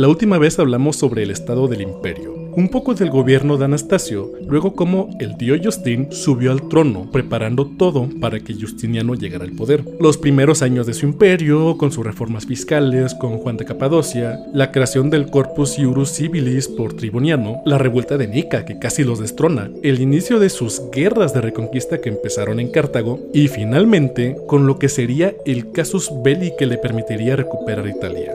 La última vez hablamos sobre el estado del imperio, un poco del gobierno de Anastasio, luego como el tío Justin subió al trono, preparando todo para que Justiniano llegara al poder. Los primeros años de su imperio, con sus reformas fiscales, con Juan de Capadocia, la creación del Corpus Iurus Civilis por Triboniano, la revuelta de Nica que casi los destrona, el inicio de sus guerras de reconquista que empezaron en Cartago y finalmente con lo que sería el casus belli que le permitiría recuperar Italia.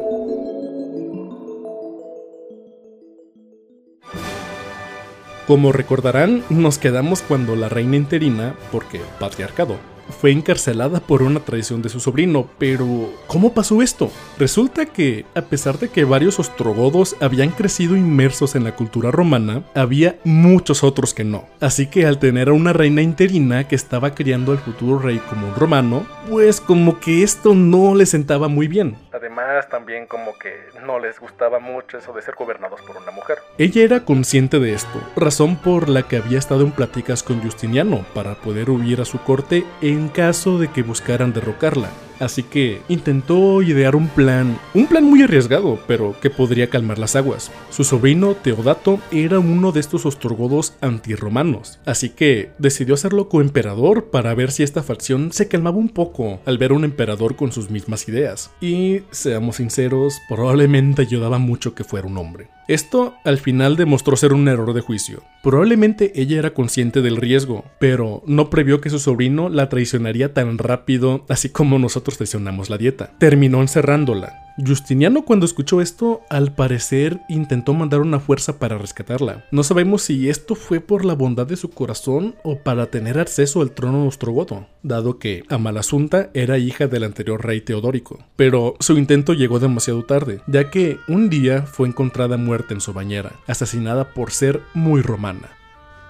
Como recordarán, nos quedamos cuando la reina interina, porque patriarcado, fue encarcelada por una traición de su sobrino, pero ¿cómo pasó esto? Resulta que, a pesar de que varios ostrogodos habían crecido inmersos en la cultura romana, había muchos otros que no. Así que al tener a una reina interina que estaba criando al futuro rey como un romano, pues como que esto no le sentaba muy bien. Además, también como que no les gustaba mucho eso de ser gobernados por una mujer. Ella era consciente de esto, razón por la que había estado en pláticas con Justiniano para poder huir a su corte en caso de que buscaran derrocarla. Así que intentó idear un plan, un plan muy arriesgado, pero que podría calmar las aguas. Su sobrino Teodato era uno de estos ostrogodos antirromanos, así que decidió hacerlo coemperador para ver si esta facción se calmaba un poco al ver a un emperador con sus mismas ideas. Y, seamos sinceros, probablemente ayudaba mucho que fuera un hombre. Esto al final demostró ser un error de juicio. Probablemente ella era consciente del riesgo, pero no previó que su sobrino la traicionaría tan rápido, así como nosotros traicionamos la dieta. Terminó encerrándola, Justiniano cuando escuchó esto, al parecer intentó mandar una fuerza para rescatarla. No sabemos si esto fue por la bondad de su corazón o para tener acceso al trono ostrogodo, dado que Amalasunta era hija del anterior rey Teodórico. Pero su intento llegó demasiado tarde, ya que un día fue encontrada muerta en su bañera, asesinada por ser muy romana.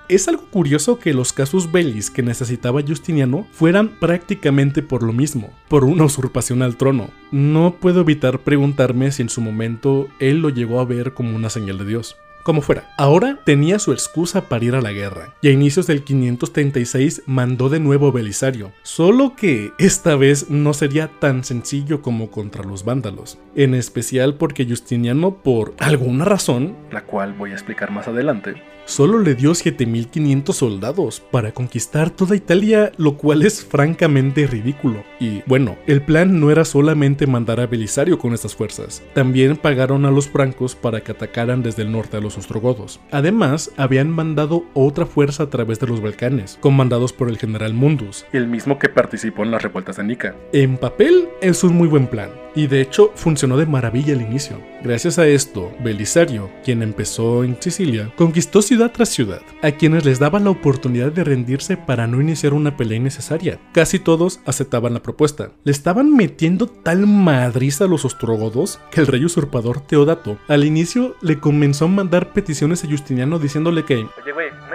Es algo curioso que los casus bellis que necesitaba Justiniano fueran prácticamente por lo mismo, por una usurpación al trono. No puedo evitar preguntarme si en su momento él lo llegó a ver como una señal de Dios. Como fuera, ahora tenía su excusa para ir a la guerra, y a inicios del 536 mandó de nuevo Belisario, solo que esta vez no sería tan sencillo como contra los vándalos, en especial porque Justiniano, por alguna razón, la cual voy a explicar más adelante, solo le dio 7500 soldados para conquistar toda Italia, lo cual es francamente ridículo. Y bueno, el plan no era solamente mandar a Belisario con estas fuerzas, también pagaron a los francos para que atacaran desde el norte a los ostrogodos. Además, habían mandado otra fuerza a través de los Balcanes, comandados por el general Mundus, el mismo que participó en las revueltas de Nica. En papel es un muy buen plan, y de hecho funcionó de maravilla al inicio. Gracias a esto, Belisario, quien empezó en Sicilia, conquistó ciudad tras ciudad, a quienes les daba la oportunidad de rendirse para no iniciar una pelea innecesaria. Casi todos aceptaban la propuesta. Le estaban metiendo tal madriza a los ostrogodos que el rey usurpador Teodato al inicio le comenzó a mandar peticiones a Justiniano diciéndole que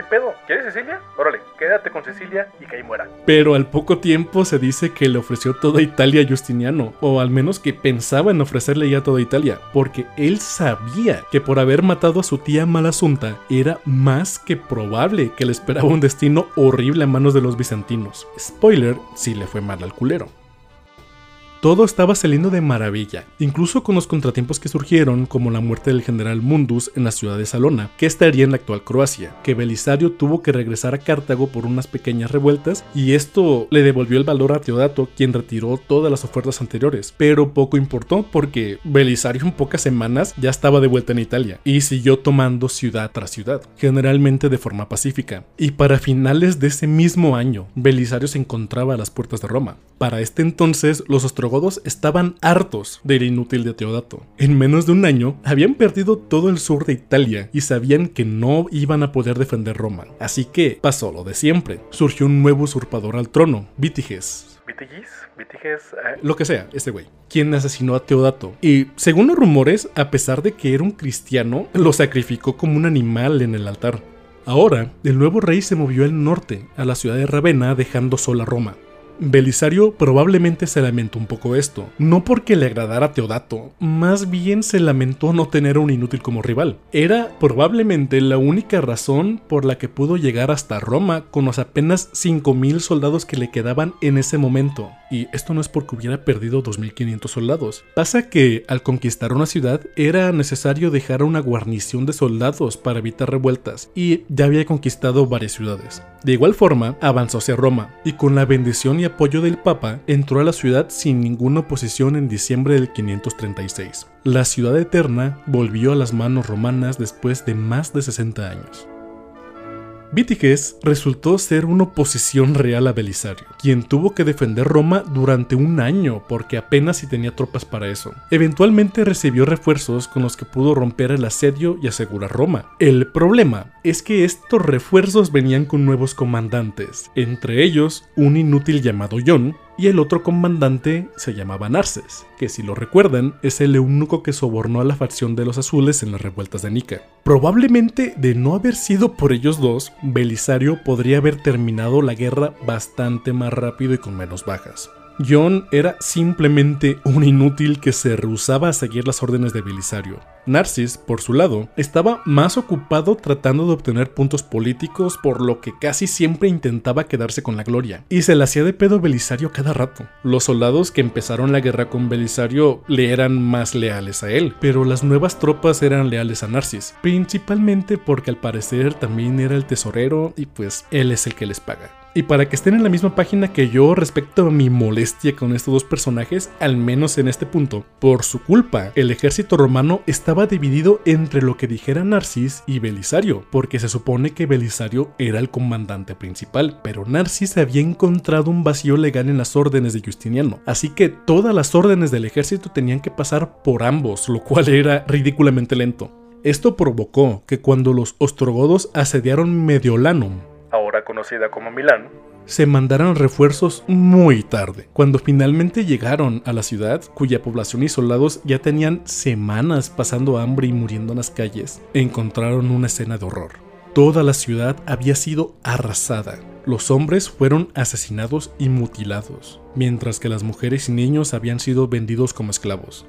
hay pedo. ¿Quieres Cecilia? Órale, quédate con Cecilia y que ahí muera. Pero al poco tiempo se dice que le ofreció toda Italia a Justiniano, o al menos que pensaba en ofrecerle ya toda Italia, porque él sabía que por haber matado a su tía Malasunta era más que probable que le esperaba un destino horrible a manos de los bizantinos. Spoiler, si le fue mal al culero. Todo estaba saliendo de maravilla, incluso con los contratiempos que surgieron, como la muerte del general Mundus en la ciudad de Salona, que estaría en la actual Croacia, que Belisario tuvo que regresar a Cartago por unas pequeñas revueltas, y esto le devolvió el valor a Teodato, quien retiró todas las ofertas anteriores, pero poco importó porque Belisario en pocas semanas ya estaba de vuelta en Italia, y siguió tomando ciudad tras ciudad, generalmente de forma pacífica. Y para finales de ese mismo año, Belisario se encontraba a las puertas de Roma. Para este entonces, los ostrogodos estaban hartos del inútil de Teodato. En menos de un año habían perdido todo el sur de Italia y sabían que no iban a poder defender Roma. Así que pasó lo de siempre. Surgió un nuevo usurpador al trono, Vitiges. ¿Vitiges? ¿Vitiges? eh, Lo que sea, este güey, quien asesinó a Teodato. Y según los rumores, a pesar de que era un cristiano, lo sacrificó como un animal en el altar. Ahora, el nuevo rey se movió al norte, a la ciudad de Ravenna, dejando sola Roma. Belisario probablemente se lamentó un poco esto, no porque le agradara a Teodato, más bien se lamentó no tener un inútil como rival. Era probablemente la única razón por la que pudo llegar hasta Roma con los apenas 5.000 soldados que le quedaban en ese momento. Y esto no es porque hubiera perdido 2.500 soldados. Pasa que al conquistar una ciudad era necesario dejar una guarnición de soldados para evitar revueltas y ya había conquistado varias ciudades. De igual forma, avanzó hacia Roma y con la bendición y apoyo del Papa entró a la ciudad sin ninguna oposición en diciembre del 536. La ciudad eterna volvió a las manos romanas después de más de 60 años. Vitiges resultó ser una oposición real a Belisario, quien tuvo que defender Roma durante un año porque apenas si tenía tropas para eso. Eventualmente recibió refuerzos con los que pudo romper el asedio y asegurar Roma. El problema es que estos refuerzos venían con nuevos comandantes, entre ellos un inútil llamado John, y el otro comandante se llamaba Narses, que si lo recuerdan es el eunuco que sobornó a la facción de los azules en las revueltas de Nica. Probablemente de no haber sido por ellos dos, Belisario podría haber terminado la guerra bastante más rápido y con menos bajas. John era simplemente un inútil que se rehusaba a seguir las órdenes de Belisario. Narcis, por su lado, estaba más ocupado tratando de obtener puntos políticos, por lo que casi siempre intentaba quedarse con la gloria, y se le hacía de pedo Belisario cada rato. Los soldados que empezaron la guerra con Belisario le eran más leales a él, pero las nuevas tropas eran leales a Narcis, principalmente porque al parecer también era el tesorero y pues él es el que les paga. Y para que estén en la misma página que yo respecto a mi molestia con estos dos personajes, al menos en este punto, por su culpa, el ejército romano estaba dividido entre lo que dijera Narcis y Belisario, porque se supone que Belisario era el comandante principal, pero Narcis había encontrado un vacío legal en las órdenes de Justiniano, así que todas las órdenes del ejército tenían que pasar por ambos, lo cual era ridículamente lento. Esto provocó que cuando los ostrogodos asediaron Mediolanum, conocida como Milán, se mandaron refuerzos muy tarde. Cuando finalmente llegaron a la ciudad, cuya población y soldados ya tenían semanas pasando hambre y muriendo en las calles, encontraron una escena de horror. Toda la ciudad había sido arrasada. Los hombres fueron asesinados y mutilados, mientras que las mujeres y niños habían sido vendidos como esclavos.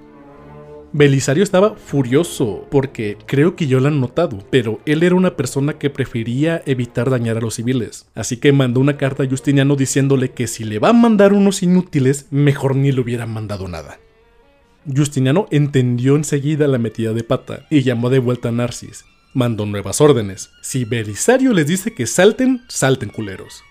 Belisario estaba furioso porque creo que yo lo han notado, pero él era una persona que prefería evitar dañar a los civiles. Así que mandó una carta a Justiniano diciéndole que si le va a mandar unos inútiles, mejor ni le hubieran mandado nada. Justiniano entendió enseguida la metida de pata y llamó de vuelta a Narcis. Mandó nuevas órdenes. Si Belisario les dice que salten, salten culeros.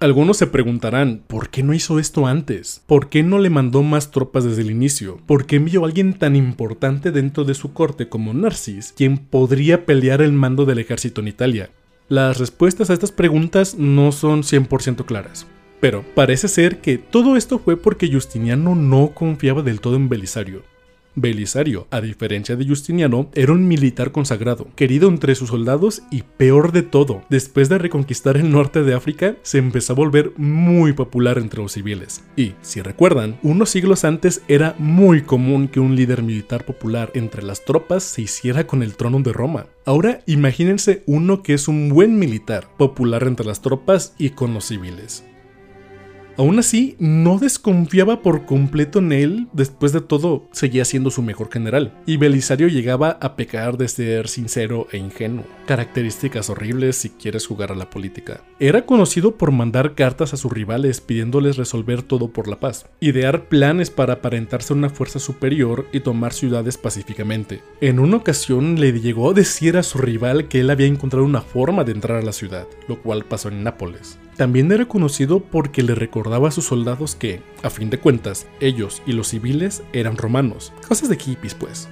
Algunos se preguntarán, ¿por qué no hizo esto antes? ¿Por qué no le mandó más tropas desde el inicio? ¿Por qué envió a alguien tan importante dentro de su corte como Narcis, quien podría pelear el mando del ejército en Italia? Las respuestas a estas preguntas no son 100% claras. Pero parece ser que todo esto fue porque Justiniano no confiaba del todo en Belisario. Belisario, a diferencia de Justiniano, era un militar consagrado, querido entre sus soldados y peor de todo, después de reconquistar el norte de África, se empezó a volver muy popular entre los civiles. Y, si recuerdan, unos siglos antes era muy común que un líder militar popular entre las tropas se hiciera con el trono de Roma. Ahora imagínense uno que es un buen militar, popular entre las tropas y con los civiles. Aún así, no desconfiaba por completo en él, después de todo, seguía siendo su mejor general, y Belisario llegaba a pecar de ser sincero e ingenuo, características horribles si quieres jugar a la política. Era conocido por mandar cartas a sus rivales pidiéndoles resolver todo por la paz, idear planes para aparentarse una fuerza superior y tomar ciudades pacíficamente. En una ocasión le llegó a decir a su rival que él había encontrado una forma de entrar a la ciudad, lo cual pasó en Nápoles. También era conocido porque le recordaba a sus soldados que, a fin de cuentas, ellos y los civiles eran romanos, cosas de hippies pues.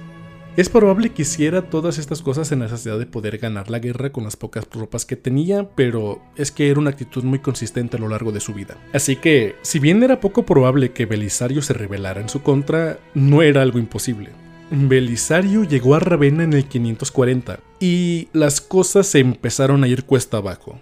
Es probable que hiciera todas estas cosas en necesidad de poder ganar la guerra con las pocas tropas que tenía, pero es que era una actitud muy consistente a lo largo de su vida. Así que, si bien era poco probable que Belisario se rebelara en su contra, no era algo imposible. Belisario llegó a Ravenna en el 540 y las cosas se empezaron a ir cuesta abajo.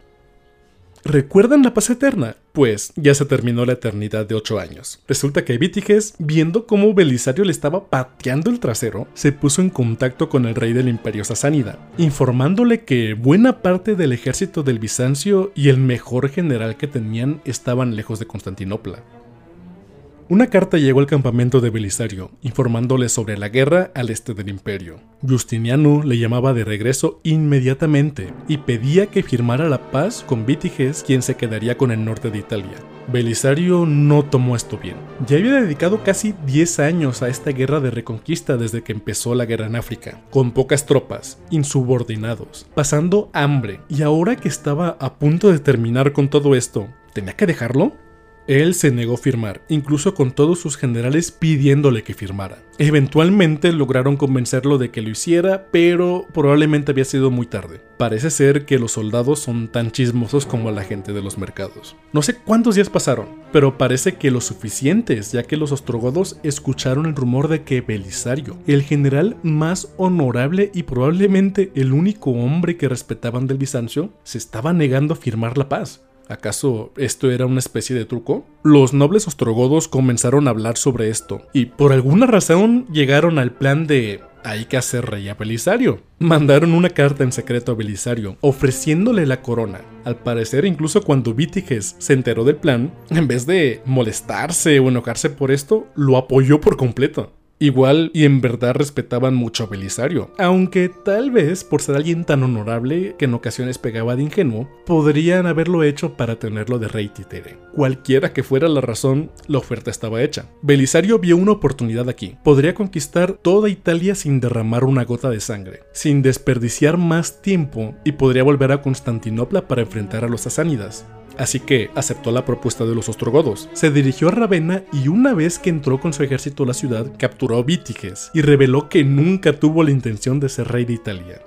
¿Recuerdan la paz eterna? Pues ya se terminó la eternidad de 8 años. Resulta que Vitiges, viendo cómo Belisario le estaba pateando el trasero, se puso en contacto con el rey del imperio sasánida, informándole que buena parte del ejército del Bizancio y el mejor general que tenían estaban lejos de Constantinopla. Una carta llegó al campamento de Belisario, informándole sobre la guerra al este del imperio. Justiniano le llamaba de regreso inmediatamente y pedía que firmara la paz con Vitiges, quien se quedaría con el norte de Italia. Belisario no tomó esto bien. Ya había dedicado casi 10 años a esta guerra de reconquista desde que empezó la guerra en África, con pocas tropas, insubordinados, pasando hambre, y ahora que estaba a punto de terminar con todo esto, ¿tenía que dejarlo? Él se negó a firmar, incluso con todos sus generales pidiéndole que firmara. Eventualmente lograron convencerlo de que lo hiciera, pero probablemente había sido muy tarde. Parece ser que los soldados son tan chismosos como la gente de los mercados. No sé cuántos días pasaron, pero parece que lo suficientes, ya que los ostrogodos escucharon el rumor de que Belisario, el general más honorable y probablemente el único hombre que respetaban del Bizancio, se estaba negando a firmar la paz. ¿Acaso esto era una especie de truco? Los nobles ostrogodos comenzaron a hablar sobre esto y por alguna razón llegaron al plan de hay que hacer rey a Belisario. Mandaron una carta en secreto a Belisario ofreciéndole la corona. Al parecer, incluso cuando Vitiges se enteró del plan, en vez de molestarse o enojarse por esto, lo apoyó por completo. Igual y en verdad respetaban mucho a Belisario, aunque tal vez por ser alguien tan honorable que en ocasiones pegaba de ingenuo, podrían haberlo hecho para tenerlo de rey títere. Cualquiera que fuera la razón, la oferta estaba hecha. Belisario vio una oportunidad aquí. Podría conquistar toda Italia sin derramar una gota de sangre, sin desperdiciar más tiempo y podría volver a Constantinopla para enfrentar a los sasánidas así que aceptó la propuesta de los ostrogodos. Se dirigió a Ravenna y una vez que entró con su ejército a la ciudad, capturó a y reveló que nunca tuvo la intención de ser rey de Italia.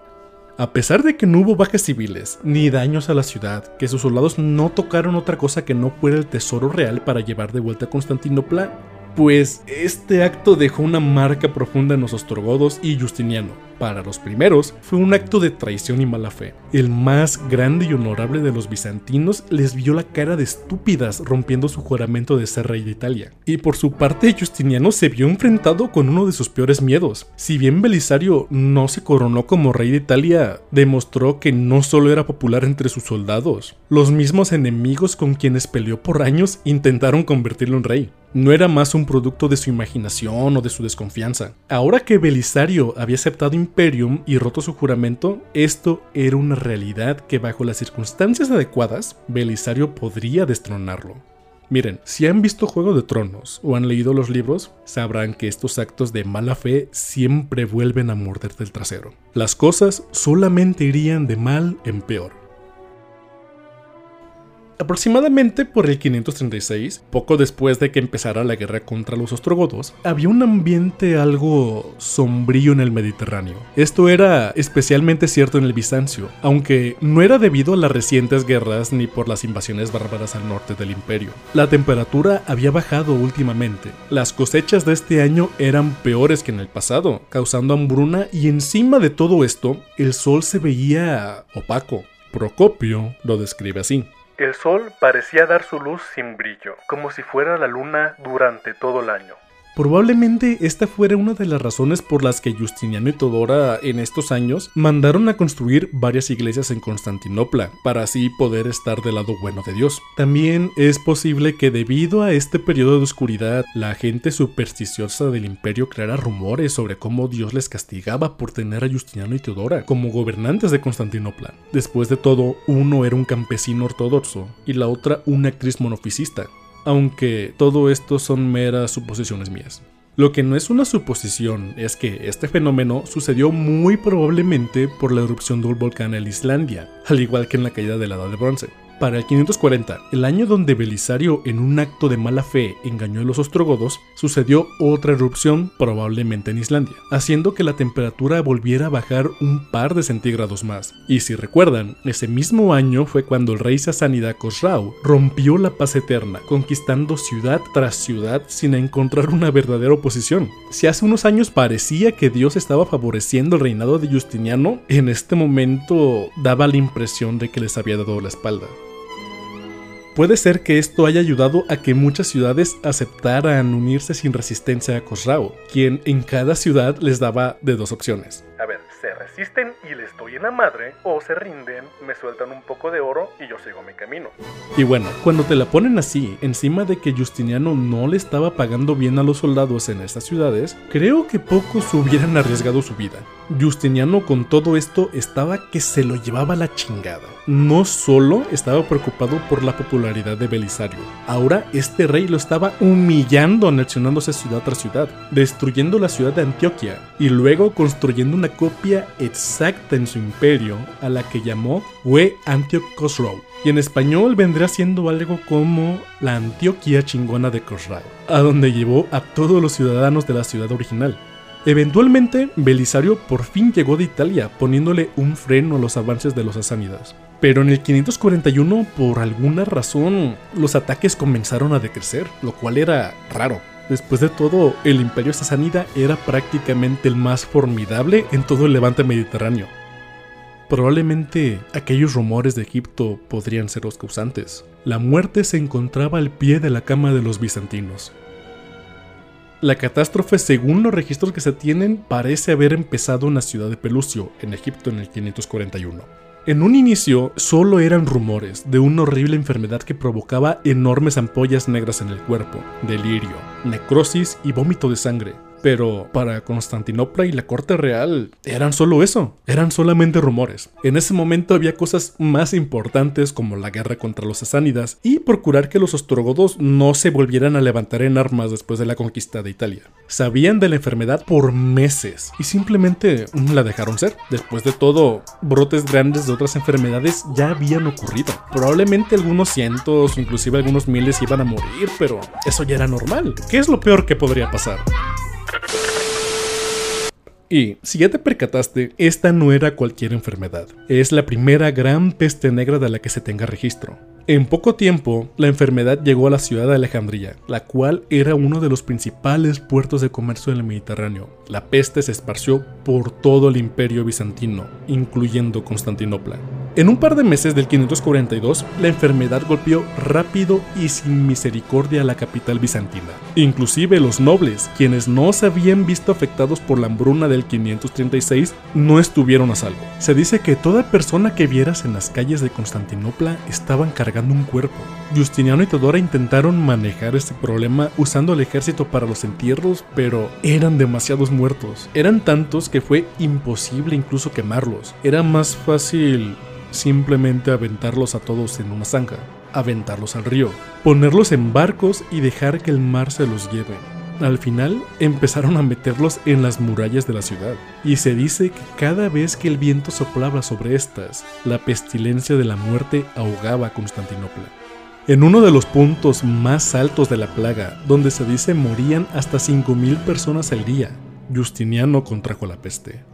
A pesar de que no hubo bajas civiles ni daños a la ciudad, que sus soldados no tocaron otra cosa que no fuera el tesoro real para llevar de vuelta a Constantinopla, pues este acto dejó una marca profunda en los ostrogodos y Justiniano. Para los primeros fue un acto de traición y mala fe. El más grande y honorable de los bizantinos les vio la cara de estúpidas rompiendo su juramento de ser rey de Italia. Y por su parte Justiniano se vio enfrentado con uno de sus peores miedos. Si bien Belisario no se coronó como rey de Italia, demostró que no solo era popular entre sus soldados, los mismos enemigos con quienes peleó por años intentaron convertirlo en rey no era más un producto de su imaginación o de su desconfianza. Ahora que Belisario había aceptado Imperium y roto su juramento, esto era una realidad que bajo las circunstancias adecuadas, Belisario podría destronarlo. Miren, si han visto Juego de Tronos o han leído los libros, sabrán que estos actos de mala fe siempre vuelven a morderte el trasero. Las cosas solamente irían de mal en peor. Aproximadamente por el 536, poco después de que empezara la guerra contra los ostrogodos, había un ambiente algo sombrío en el Mediterráneo. Esto era especialmente cierto en el Bizancio, aunque no era debido a las recientes guerras ni por las invasiones bárbaras al norte del imperio. La temperatura había bajado últimamente. Las cosechas de este año eran peores que en el pasado, causando hambruna y encima de todo esto, el sol se veía opaco. Procopio lo describe así. El sol parecía dar su luz sin brillo, como si fuera la luna durante todo el año. Probablemente esta fuera una de las razones por las que Justiniano y Todora en estos años mandaron a construir varias iglesias en Constantinopla, para así poder estar del lado bueno de Dios. También es posible que debido a este periodo de oscuridad, la gente supersticiosa del imperio creara rumores sobre cómo Dios les castigaba por tener a Justiniano y Teodora como gobernantes de Constantinopla. Después de todo, uno era un campesino ortodoxo y la otra una actriz monofisista aunque todo esto son meras suposiciones mías. Lo que no es una suposición es que este fenómeno sucedió muy probablemente por la erupción de un volcán en Islandia, al igual que en la caída de la Edad de Bronce. Para el 540, el año donde Belisario en un acto de mala fe engañó a los ostrogodos, sucedió otra erupción probablemente en Islandia, haciendo que la temperatura volviera a bajar un par de centígrados más. Y si recuerdan, ese mismo año fue cuando el rey sasánida Khosrau rompió la paz eterna, conquistando ciudad tras ciudad sin encontrar una verdadera oposición. Si hace unos años parecía que Dios estaba favoreciendo el reinado de Justiniano, en este momento daba la impresión de que les había dado la espalda. Puede ser que esto haya ayudado a que muchas ciudades aceptaran unirse sin resistencia a Khosrau, quien en cada ciudad les daba de dos opciones. A ver, se resisten y les doy en la madre, o se rinden, me sueltan un poco de oro y yo sigo mi camino. Y bueno, cuando te la ponen así, encima de que Justiniano no le estaba pagando bien a los soldados en estas ciudades, creo que pocos hubieran arriesgado su vida. Justiniano con todo esto estaba que se lo llevaba la chingada. No solo estaba preocupado por la popularidad de Belisario, ahora este rey lo estaba humillando anexionándose ciudad tras ciudad, destruyendo la ciudad de Antioquia y luego construyendo una copia exacta en su imperio a la que llamó We Antioch Khosrow. Y en español vendría siendo algo como la Antioquia chingona de Khosrau, a donde llevó a todos los ciudadanos de la ciudad original. Eventualmente, Belisario por fin llegó de Italia, poniéndole un freno a los avances de los asánidas. Pero en el 541, por alguna razón, los ataques comenzaron a decrecer, lo cual era raro. Después de todo, el imperio sasánida era prácticamente el más formidable en todo el levante mediterráneo. Probablemente aquellos rumores de Egipto podrían ser los causantes. La muerte se encontraba al pie de la cama de los bizantinos. La catástrofe, según los registros que se tienen, parece haber empezado en la ciudad de Pelucio, en Egipto, en el 541. En un inicio solo eran rumores de una horrible enfermedad que provocaba enormes ampollas negras en el cuerpo, delirio, necrosis y vómito de sangre. Pero para Constantinopla y la corte real eran solo eso, eran solamente rumores. En ese momento había cosas más importantes como la guerra contra los sasánidas y procurar que los ostrogodos no se volvieran a levantar en armas después de la conquista de Italia. Sabían de la enfermedad por meses y simplemente la dejaron ser. Después de todo, brotes grandes de otras enfermedades ya habían ocurrido. Probablemente algunos cientos, inclusive algunos miles iban a morir, pero eso ya era normal. ¿Qué es lo peor que podría pasar? Y si ya te percataste, esta no era cualquier enfermedad. Es la primera gran peste negra de la que se tenga registro. En poco tiempo, la enfermedad llegó a la ciudad de Alejandría, la cual era uno de los principales puertos de comercio del Mediterráneo. La peste se esparció por todo el imperio bizantino, incluyendo Constantinopla. En un par de meses del 542, la enfermedad golpeó rápido y sin misericordia a la capital bizantina. Inclusive los nobles, quienes no se habían visto afectados por la hambruna del 536, no estuvieron a salvo. Se dice que toda persona que vieras en las calles de Constantinopla estaban cargando un cuerpo. Justiniano y Teodora intentaron manejar este problema usando el ejército para los entierros, pero eran demasiados muertos. Eran tantos que fue imposible incluso quemarlos. Era más fácil simplemente aventarlos a todos en una zanja, aventarlos al río, ponerlos en barcos y dejar que el mar se los lleve. Al final empezaron a meterlos en las murallas de la ciudad, y se dice que cada vez que el viento soplaba sobre estas, la pestilencia de la muerte ahogaba a Constantinopla. En uno de los puntos más altos de la plaga, donde se dice morían hasta 5.000 personas al día, Justiniano contrajo la peste.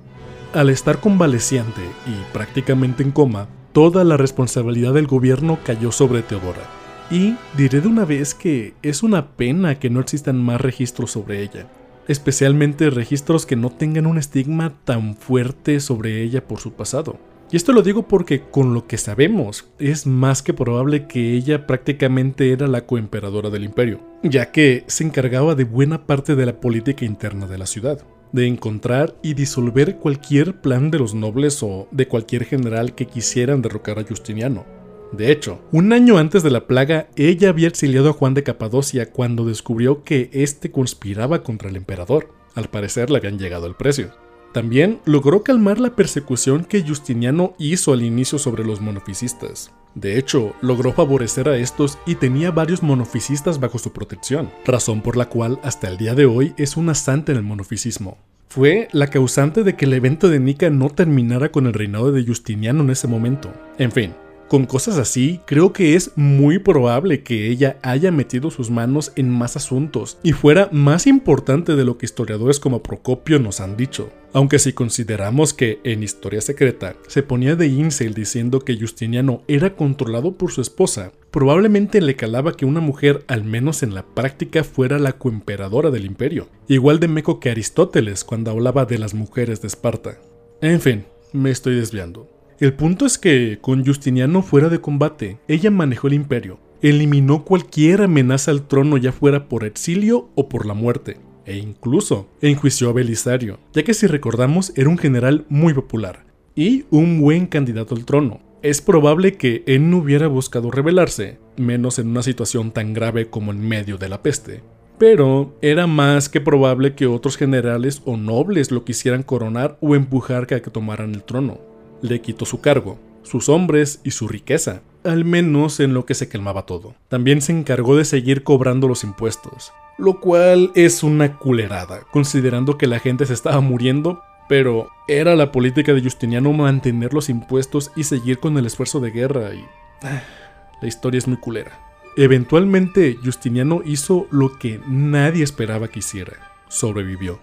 Al estar convaleciente y prácticamente en coma, toda la responsabilidad del gobierno cayó sobre Teodora, y diré de una vez que es una pena que no existan más registros sobre ella, especialmente registros que no tengan un estigma tan fuerte sobre ella por su pasado. Y esto lo digo porque con lo que sabemos es más que probable que ella prácticamente era la coemperadora del imperio, ya que se encargaba de buena parte de la política interna de la ciudad, de encontrar y disolver cualquier plan de los nobles o de cualquier general que quisieran derrocar a Justiniano. De hecho, un año antes de la plaga, ella había exiliado a Juan de Capadocia cuando descubrió que éste conspiraba contra el emperador. Al parecer le habían llegado el precio. También logró calmar la persecución que Justiniano hizo al inicio sobre los monofisistas. De hecho, logró favorecer a estos y tenía varios monofisistas bajo su protección, razón por la cual hasta el día de hoy es una santa en el monofisismo. Fue la causante de que el evento de Nica no terminara con el reinado de Justiniano en ese momento. En fin, con cosas así, creo que es muy probable que ella haya metido sus manos en más asuntos y fuera más importante de lo que historiadores como Procopio nos han dicho. Aunque si consideramos que en Historia Secreta se ponía de incel diciendo que Justiniano era controlado por su esposa, probablemente le calaba que una mujer, al menos en la práctica, fuera la coemperadora del imperio, igual de meco que Aristóteles cuando hablaba de las mujeres de Esparta. En fin, me estoy desviando. El punto es que, con Justiniano fuera de combate, ella manejó el imperio. eliminó cualquier amenaza al trono ya fuera por exilio o por la muerte, e incluso enjuició a Belisario, ya que si recordamos era un general muy popular y un buen candidato al trono. Es probable que él no hubiera buscado rebelarse, menos en una situación tan grave como en medio de la peste. Pero era más que probable que otros generales o nobles lo quisieran coronar o empujar a que tomaran el trono. Le quitó su cargo, sus hombres y su riqueza, al menos en lo que se calmaba todo. También se encargó de seguir cobrando los impuestos, lo cual es una culerada, considerando que la gente se estaba muriendo, pero era la política de Justiniano mantener los impuestos y seguir con el esfuerzo de guerra y... Ah, la historia es muy culera. Eventualmente Justiniano hizo lo que nadie esperaba que hiciera. Sobrevivió.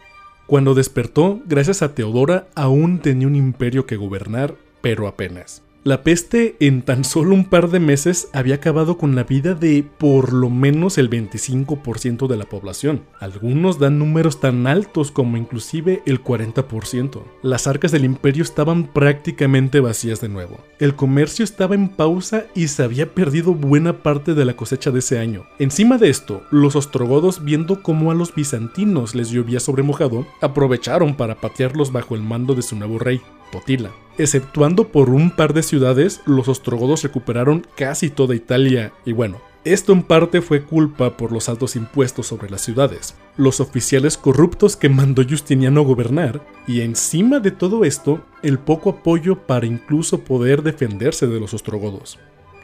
Cuando despertó, gracias a Teodora, aún tenía un imperio que gobernar, pero apenas. La peste en tan solo un par de meses había acabado con la vida de por lo menos el 25% de la población. Algunos dan números tan altos como inclusive el 40%. Las arcas del imperio estaban prácticamente vacías de nuevo. El comercio estaba en pausa y se había perdido buena parte de la cosecha de ese año. Encima de esto, los ostrogodos viendo cómo a los bizantinos les llovía sobre mojado, aprovecharon para patearlos bajo el mando de su nuevo rey. Totila. Exceptuando por un par de ciudades, los ostrogodos recuperaron casi toda Italia y bueno, esto en parte fue culpa por los altos impuestos sobre las ciudades, los oficiales corruptos que mandó Justiniano gobernar, y encima de todo esto, el poco apoyo para incluso poder defenderse de los ostrogodos.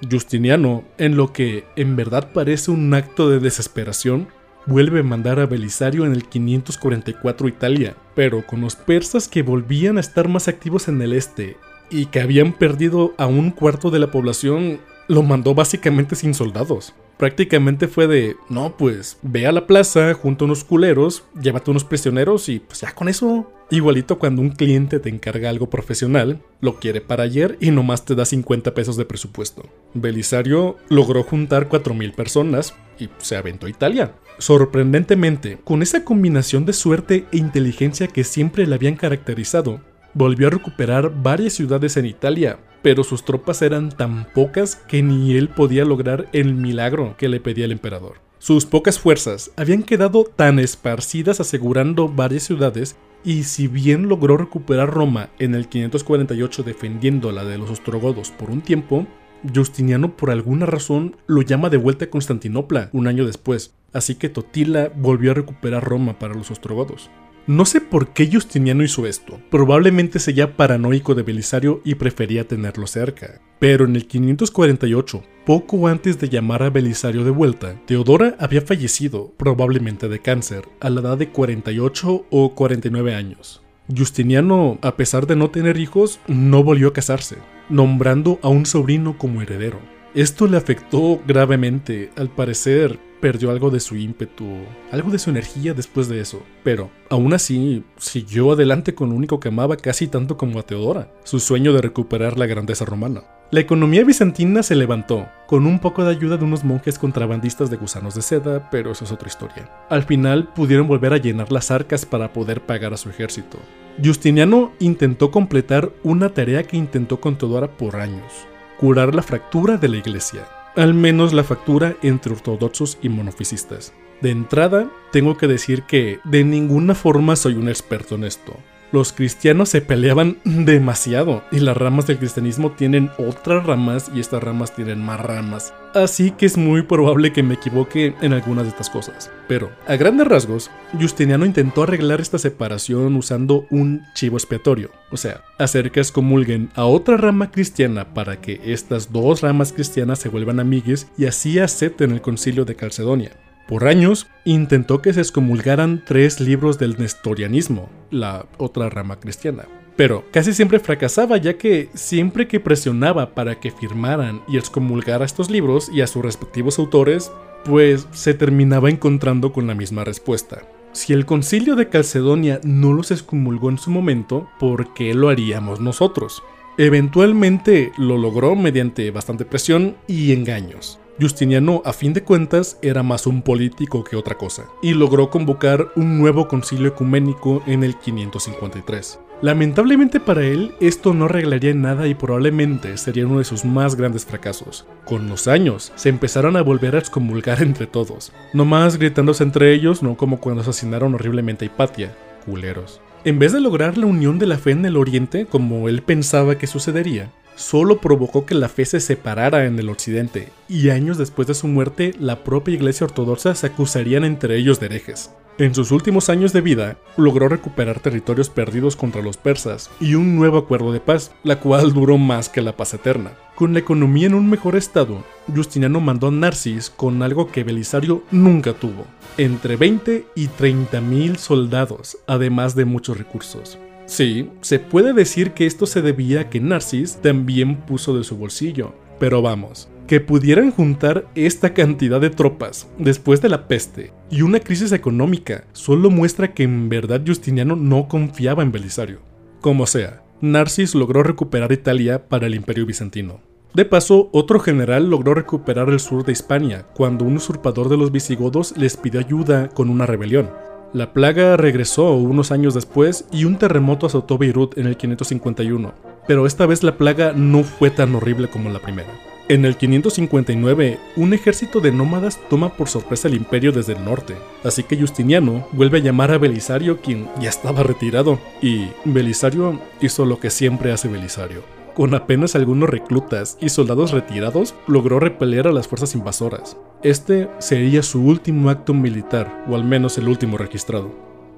Justiniano, en lo que en verdad parece un acto de desesperación, vuelve a mandar a Belisario en el 544 Italia, pero con los persas que volvían a estar más activos en el este y que habían perdido a un cuarto de la población, lo mandó básicamente sin soldados. Prácticamente fue de, no, pues ve a la plaza, junto a unos culeros, llévate unos prisioneros y pues ya con eso. Igualito cuando un cliente te encarga algo profesional, lo quiere para ayer y nomás te da 50 pesos de presupuesto. Belisario logró juntar 4.000 personas y se aventó a Italia. Sorprendentemente, con esa combinación de suerte e inteligencia que siempre le habían caracterizado, volvió a recuperar varias ciudades en Italia, pero sus tropas eran tan pocas que ni él podía lograr el milagro que le pedía el emperador. Sus pocas fuerzas habían quedado tan esparcidas asegurando varias ciudades y si bien logró recuperar Roma en el 548 defendiendo la de los ostrogodos por un tiempo, Justiniano por alguna razón lo llama de vuelta a Constantinopla un año después, así que Totila volvió a recuperar Roma para los ostrogodos. No sé por qué Justiniano hizo esto, probablemente sería paranoico de Belisario y prefería tenerlo cerca. Pero en el 548, poco antes de llamar a Belisario de vuelta, Teodora había fallecido, probablemente de cáncer, a la edad de 48 o 49 años. Justiniano, a pesar de no tener hijos, no volvió a casarse, nombrando a un sobrino como heredero. Esto le afectó gravemente, al parecer perdió algo de su ímpetu, algo de su energía después de eso, pero aún así siguió adelante con lo único que amaba casi tanto como a Teodora, su sueño de recuperar la grandeza romana. La economía bizantina se levantó, con un poco de ayuda de unos monjes contrabandistas de gusanos de seda, pero eso es otra historia. Al final pudieron volver a llenar las arcas para poder pagar a su ejército. Justiniano intentó completar una tarea que intentó con por años, curar la fractura de la iglesia al menos la factura entre ortodoxos y monofisistas. De entrada, tengo que decir que de ninguna forma soy un experto en esto los cristianos se peleaban demasiado y las ramas del cristianismo tienen otras ramas y estas ramas tienen más ramas. Así que es muy probable que me equivoque en algunas de estas cosas. Pero, a grandes rasgos, Justiniano intentó arreglar esta separación usando un chivo expiatorio, o sea, hacer que excomulguen a otra rama cristiana para que estas dos ramas cristianas se vuelvan amigues y así acepten el concilio de Calcedonia. Por años intentó que se excomulgaran tres libros del nestorianismo, la otra rama cristiana. Pero casi siempre fracasaba ya que siempre que presionaba para que firmaran y excomulgara estos libros y a sus respectivos autores, pues se terminaba encontrando con la misma respuesta. Si el concilio de Calcedonia no los excomulgó en su momento, ¿por qué lo haríamos nosotros? Eventualmente lo logró mediante bastante presión y engaños. Justiniano, a fin de cuentas, era más un político que otra cosa, y logró convocar un nuevo concilio ecuménico en el 553. Lamentablemente para él, esto no arreglaría nada y probablemente sería uno de sus más grandes fracasos. Con los años, se empezaron a volver a excomulgar entre todos, no más gritándose entre ellos, no como cuando asesinaron horriblemente a Hipatia, culeros. En vez de lograr la unión de la fe en el Oriente, como él pensaba que sucedería, solo provocó que la fe se separara en el occidente, y años después de su muerte, la propia iglesia ortodoxa se acusarían entre ellos de herejes. En sus últimos años de vida, logró recuperar territorios perdidos contra los persas y un nuevo acuerdo de paz, la cual duró más que la paz eterna. Con la economía en un mejor estado, Justiniano mandó a Narcis con algo que Belisario nunca tuvo, entre 20 y 30 mil soldados, además de muchos recursos. Sí, se puede decir que esto se debía a que Narcis también puso de su bolsillo, pero vamos, que pudieran juntar esta cantidad de tropas después de la peste y una crisis económica solo muestra que en verdad Justiniano no confiaba en Belisario. Como sea, Narcis logró recuperar Italia para el imperio bizantino. De paso, otro general logró recuperar el sur de Hispania cuando un usurpador de los visigodos les pidió ayuda con una rebelión. La plaga regresó unos años después y un terremoto azotó Beirut en el 551, pero esta vez la plaga no fue tan horrible como la primera. En el 559, un ejército de nómadas toma por sorpresa el imperio desde el norte, así que Justiniano vuelve a llamar a Belisario, quien ya estaba retirado, y Belisario hizo lo que siempre hace Belisario. Con apenas algunos reclutas y soldados retirados, logró repeler a las fuerzas invasoras. Este sería su último acto militar, o al menos el último registrado.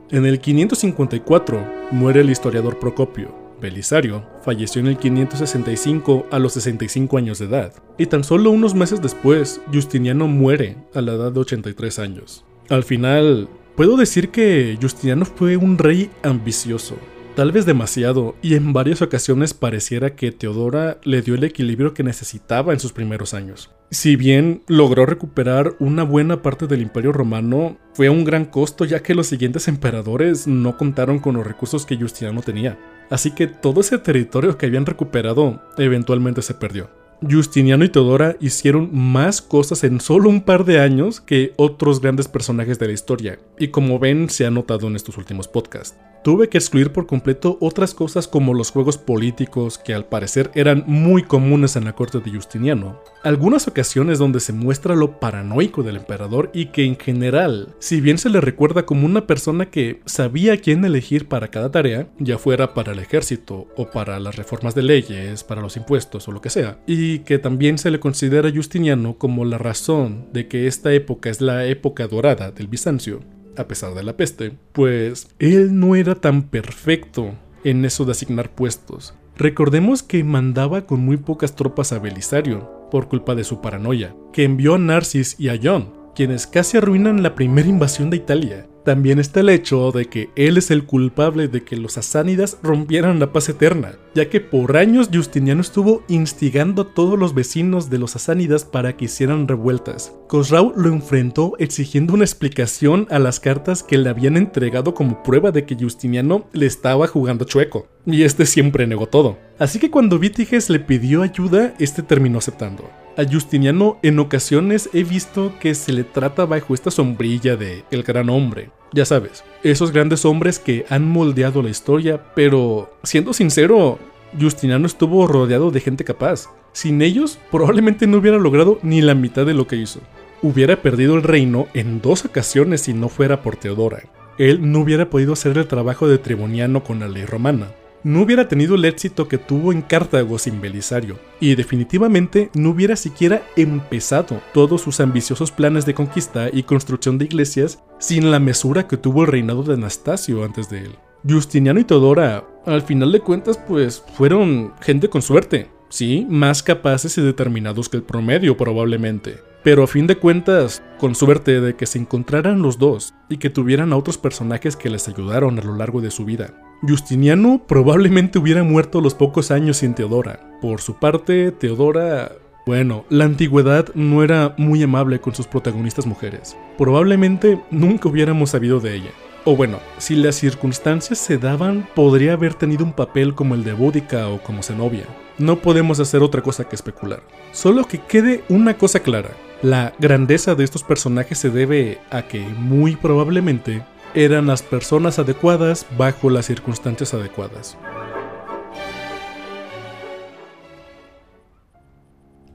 En el 554 muere el historiador Procopio, Belisario falleció en el 565 a los 65 años de edad, y tan solo unos meses después, Justiniano muere a la edad de 83 años. Al final, puedo decir que Justiniano fue un rey ambicioso, tal vez demasiado, y en varias ocasiones pareciera que Teodora le dio el equilibrio que necesitaba en sus primeros años. Si bien logró recuperar una buena parte del imperio romano, fue a un gran costo ya que los siguientes emperadores no contaron con los recursos que Justiniano tenía así que todo ese territorio que habían recuperado eventualmente se perdió. Justiniano y Teodora hicieron más cosas en solo un par de años que otros grandes personajes de la historia, y como ven se ha notado en estos últimos podcasts. Tuve que excluir por completo otras cosas como los juegos políticos que al parecer eran muy comunes en la corte de Justiniano, algunas ocasiones donde se muestra lo paranoico del emperador y que en general, si bien se le recuerda como una persona que sabía quién elegir para cada tarea, ya fuera para el ejército o para las reformas de leyes, para los impuestos o lo que sea, y que también se le considera a Justiniano como la razón de que esta época es la época dorada del Bizancio, a pesar de la peste, pues él no era tan perfecto en eso de asignar puestos. Recordemos que mandaba con muy pocas tropas a Belisario, por culpa de su paranoia, que envió a Narcis y a John, quienes casi arruinan la primera invasión de Italia, también está el hecho de que él es el culpable de que los asánidas rompieran la paz eterna, ya que por años Justiniano estuvo instigando a todos los vecinos de los asánidas para que hicieran revueltas. Cosrau lo enfrentó exigiendo una explicación a las cartas que le habían entregado como prueba de que Justiniano le estaba jugando chueco, y este siempre negó todo. Así que cuando Vitiges le pidió ayuda, este terminó aceptando a Justiniano en ocasiones he visto que se le trata bajo esta sombrilla de el gran hombre. Ya sabes, esos grandes hombres que han moldeado la historia, pero siendo sincero, Justiniano estuvo rodeado de gente capaz. Sin ellos, probablemente no hubiera logrado ni la mitad de lo que hizo. Hubiera perdido el reino en dos ocasiones si no fuera por Teodora. Él no hubiera podido hacer el trabajo de Triboniano con la ley romana no hubiera tenido el éxito que tuvo en Cartago sin Belisario, y definitivamente no hubiera siquiera empezado todos sus ambiciosos planes de conquista y construcción de iglesias sin la mesura que tuvo el reinado de Anastasio antes de él. Justiniano y Teodora, al final de cuentas, pues fueron gente con suerte, sí, más capaces y determinados que el promedio probablemente. Pero a fin de cuentas, con suerte de que se encontraran los dos y que tuvieran a otros personajes que les ayudaron a lo largo de su vida. Justiniano probablemente hubiera muerto a los pocos años sin Teodora. Por su parte, Teodora... Bueno, la antigüedad no era muy amable con sus protagonistas mujeres. Probablemente nunca hubiéramos sabido de ella. O bueno, si las circunstancias se daban, podría haber tenido un papel como el de Boudica o como Zenobia. No podemos hacer otra cosa que especular. Solo que quede una cosa clara. La grandeza de estos personajes se debe a que, muy probablemente, eran las personas adecuadas bajo las circunstancias adecuadas.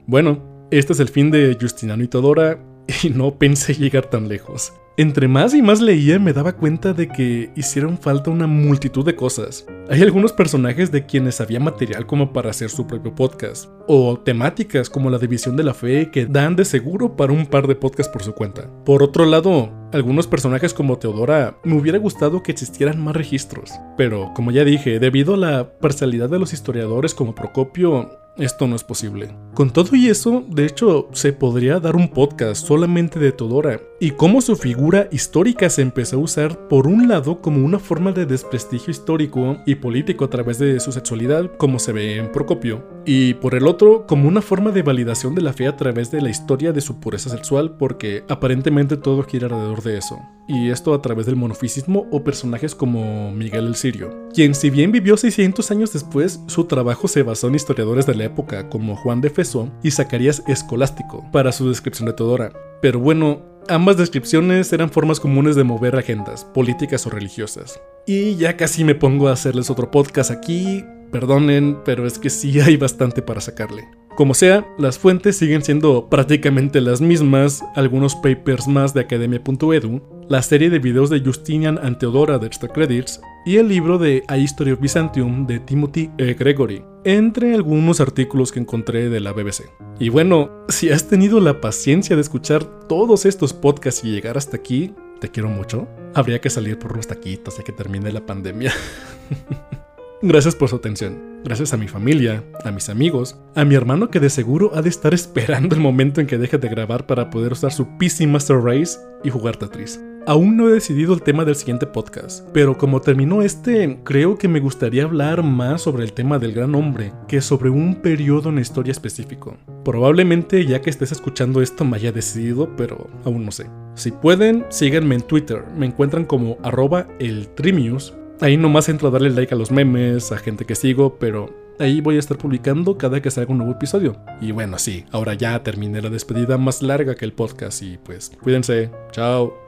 Bueno, este es el fin de Justiniano y Todora y no pensé llegar tan lejos. Entre más y más leía me daba cuenta de que hicieron falta una multitud de cosas. Hay algunos personajes de quienes había material como para hacer su propio podcast, o temáticas como la división de la fe que dan de seguro para un par de podcasts por su cuenta. Por otro lado, algunos personajes como Teodora me hubiera gustado que existieran más registros, pero como ya dije, debido a la parcialidad de los historiadores como Procopio, esto no es posible. Con todo y eso, de hecho, se podría dar un podcast solamente de Todora y cómo su figura histórica se empezó a usar por un lado como una forma de desprestigio histórico y político a través de su sexualidad, como se ve en Procopio, y por el otro como una forma de validación de la fe a través de la historia de su pureza sexual, porque aparentemente todo gira alrededor de eso. Y esto a través del monofisismo o personajes como Miguel el Sirio, quien si bien vivió 600 años después, su trabajo se basó en historiadores de la época como Juan de Fesó y Zacarías Escolástico para su descripción de Todora. Pero bueno, ambas descripciones eran formas comunes de mover agendas, políticas o religiosas. Y ya casi me pongo a hacerles otro podcast aquí, perdonen, pero es que sí hay bastante para sacarle. Como sea, las fuentes siguen siendo prácticamente las mismas, algunos papers más de academia.edu, la serie de videos de Justinian and Theodora de Extra Credits y el libro de A History of Byzantium de Timothy E. Gregory, entre algunos artículos que encontré de la BBC. Y bueno, si has tenido la paciencia de escuchar todos estos podcasts y llegar hasta aquí, te quiero mucho. Habría que salir por unos taquitos ya que termine la pandemia. Gracias por su atención. Gracias a mi familia, a mis amigos, a mi hermano que de seguro ha de estar esperando el momento en que deje de grabar para poder usar su PC Master Race y jugar Tetris. Aún no he decidido el tema del siguiente podcast, pero como terminó este, creo que me gustaría hablar más sobre el tema del gran hombre que sobre un periodo en la historia específico. Probablemente ya que estés escuchando esto me haya decidido, pero aún no sé. Si pueden, síganme en Twitter, me encuentran como arroba el Trimius Ahí nomás entro a darle like a los memes, a gente que sigo, pero ahí voy a estar publicando cada que salga un nuevo episodio. Y bueno, sí, ahora ya terminé la despedida más larga que el podcast y pues cuídense. Chao.